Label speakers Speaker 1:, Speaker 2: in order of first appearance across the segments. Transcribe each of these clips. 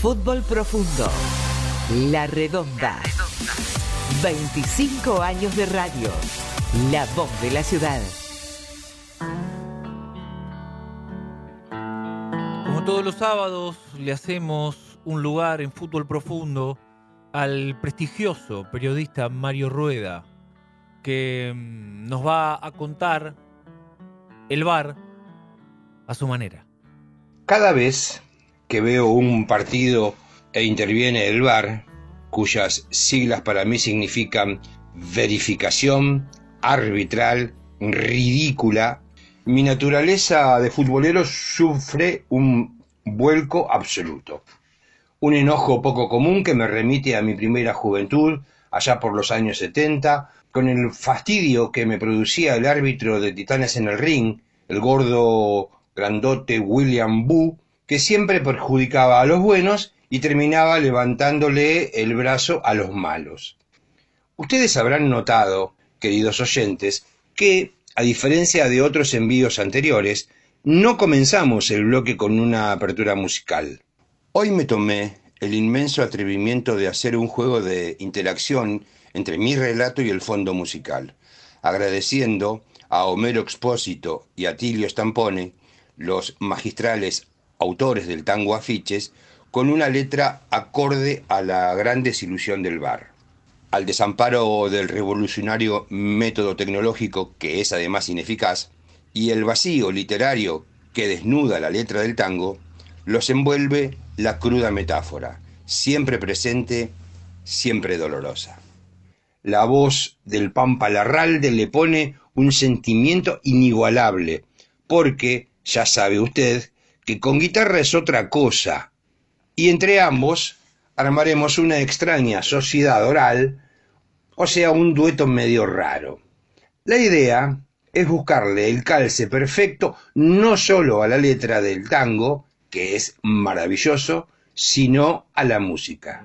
Speaker 1: Fútbol Profundo. La Redonda. 25 años de radio. La voz de la ciudad.
Speaker 2: Como todos los sábados, le hacemos un lugar en Fútbol Profundo al prestigioso periodista Mario Rueda, que mm, nos va a contar el bar a su manera.
Speaker 3: Cada vez que veo un partido e interviene el VAR, cuyas siglas para mí significan verificación arbitral ridícula, mi naturaleza de futbolero sufre un vuelco absoluto. Un enojo poco común que me remite a mi primera juventud, allá por los años 70, con el fastidio que me producía el árbitro de Titanes en el ring, el gordo grandote William Boo, que siempre perjudicaba a los buenos y terminaba levantándole el brazo a los malos. Ustedes habrán notado, queridos oyentes, que, a diferencia de otros envíos anteriores, no comenzamos el bloque con una apertura musical. Hoy me tomé el inmenso atrevimiento de hacer un juego de interacción entre mi relato y el fondo musical, agradeciendo a Homero Expósito y a Tilio Stampone, los magistrales autores del tango Afiches, con una letra acorde a la gran desilusión del bar, al desamparo del revolucionario método tecnológico que es además ineficaz, y el vacío literario que desnuda la letra del tango, los envuelve la cruda metáfora, siempre presente, siempre dolorosa. La voz del Pampa Larralde le pone un sentimiento inigualable, porque, ya sabe usted, que con guitarra es otra cosa, y entre ambos armaremos una extraña sociedad oral, o sea, un dueto medio raro. La idea es buscarle el calce perfecto no solo a la letra del tango, que es maravilloso, sino a la música.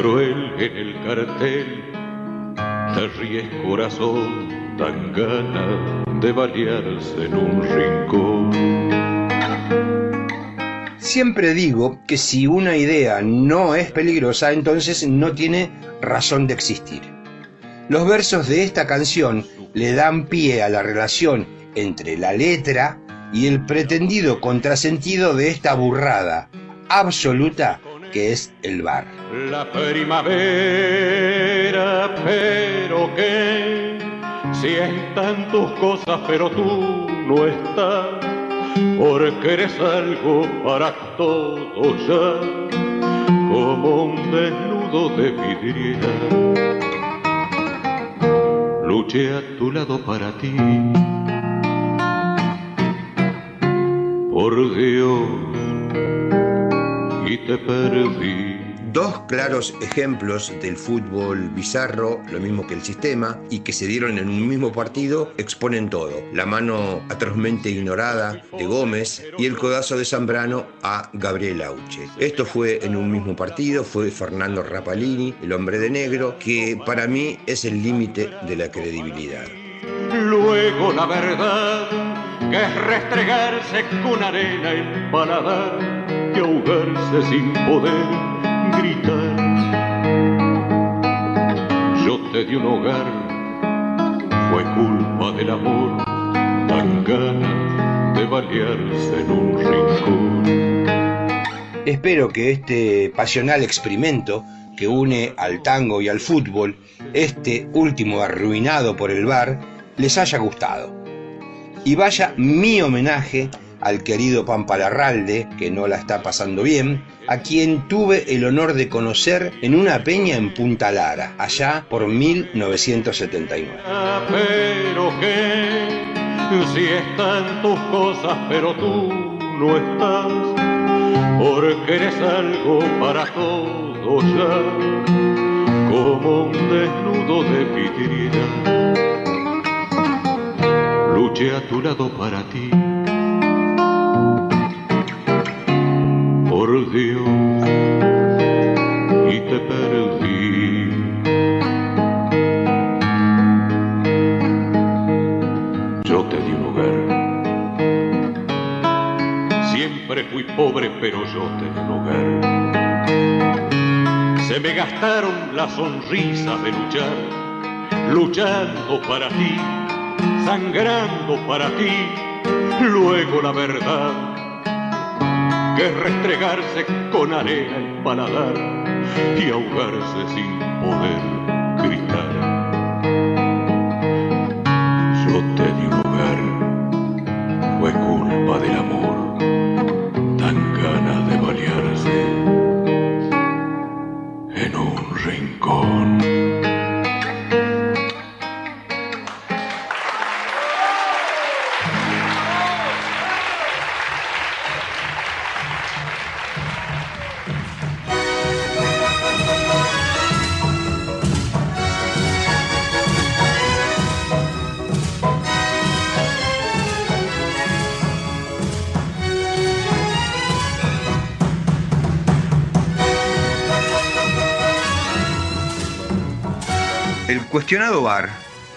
Speaker 4: Cruel en el cartel, te ríes corazón, tan ganas de balearse en un rincón.
Speaker 3: Siempre digo que si una idea no es peligrosa, entonces no tiene razón de existir. Los versos de esta canción le dan pie a la relación entre la letra y el pretendido contrasentido de esta burrada absoluta que es el bar.
Speaker 4: La primavera, pero que si están tus cosas, pero tú no estás, porque eres algo para todos ya, como un desnudo de vidriera. Luché a tu lado para ti, por Dios, y te perdí.
Speaker 3: Dos claros ejemplos del fútbol bizarro, lo mismo que el sistema, y que se dieron en un mismo partido, exponen todo. La mano atrozmente ignorada de Gómez y el codazo de Zambrano a Gabriel Auche. Esto fue en un mismo partido, fue Fernando Rapalini, el hombre de negro, que para mí es el límite de la credibilidad.
Speaker 4: Luego la verdad, que es restregarse con arena el paladar ahogarse sin poder gritar. Yo te di un hogar, fue culpa del amor, tan ganas de balearse en un rincón.
Speaker 3: Espero que este pasional experimento que une al tango y al fútbol, este último arruinado por el bar, les haya gustado. Y vaya mi homenaje al querido Pampa Larralde, que no la está pasando bien, a quien tuve el honor de conocer en una peña en Punta Lara, allá por 1979.
Speaker 4: Ah, pero si están tus cosas, pero tú no estás, porque eres algo como un desnudo de. Luché a tu lado para ti Te di un hogar. Siempre fui pobre, pero yo te di un hogar. Se me gastaron las sonrisas de luchar, luchando para ti, sangrando para ti, luego la verdad que restregarse con arena el paladar y ahogarse sin poder gritar.
Speaker 3: Cuestionado bar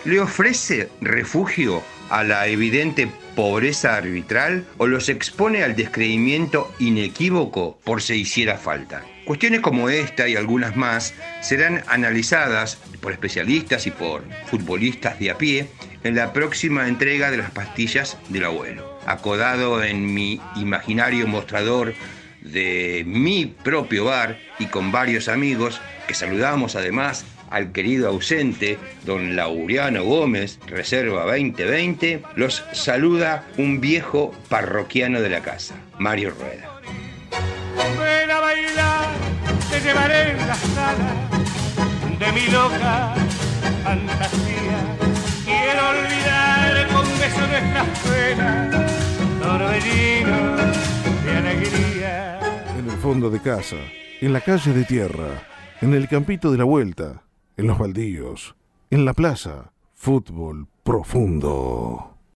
Speaker 3: le ofrece refugio a la evidente pobreza arbitral o los expone al descreimiento inequívoco por si hiciera falta. Cuestiones como esta y algunas más serán analizadas por especialistas y por futbolistas de a pie en la próxima entrega de las pastillas del abuelo. Acodado en mi imaginario mostrador de mi propio bar y con varios amigos que saludamos además al querido ausente, don Laureano Gómez, Reserva 2020, los saluda un viejo parroquiano de la casa, Mario Rueda.
Speaker 5: Ven a bailar, te llevaré en la sala de mi loca fantasía. Quiero olvidar con beso nuestras penas, torbellinos de alegría.
Speaker 6: En el fondo de casa, en la calle de tierra, en el campito de la vuelta, en los baldíos, en la plaza, fútbol profundo.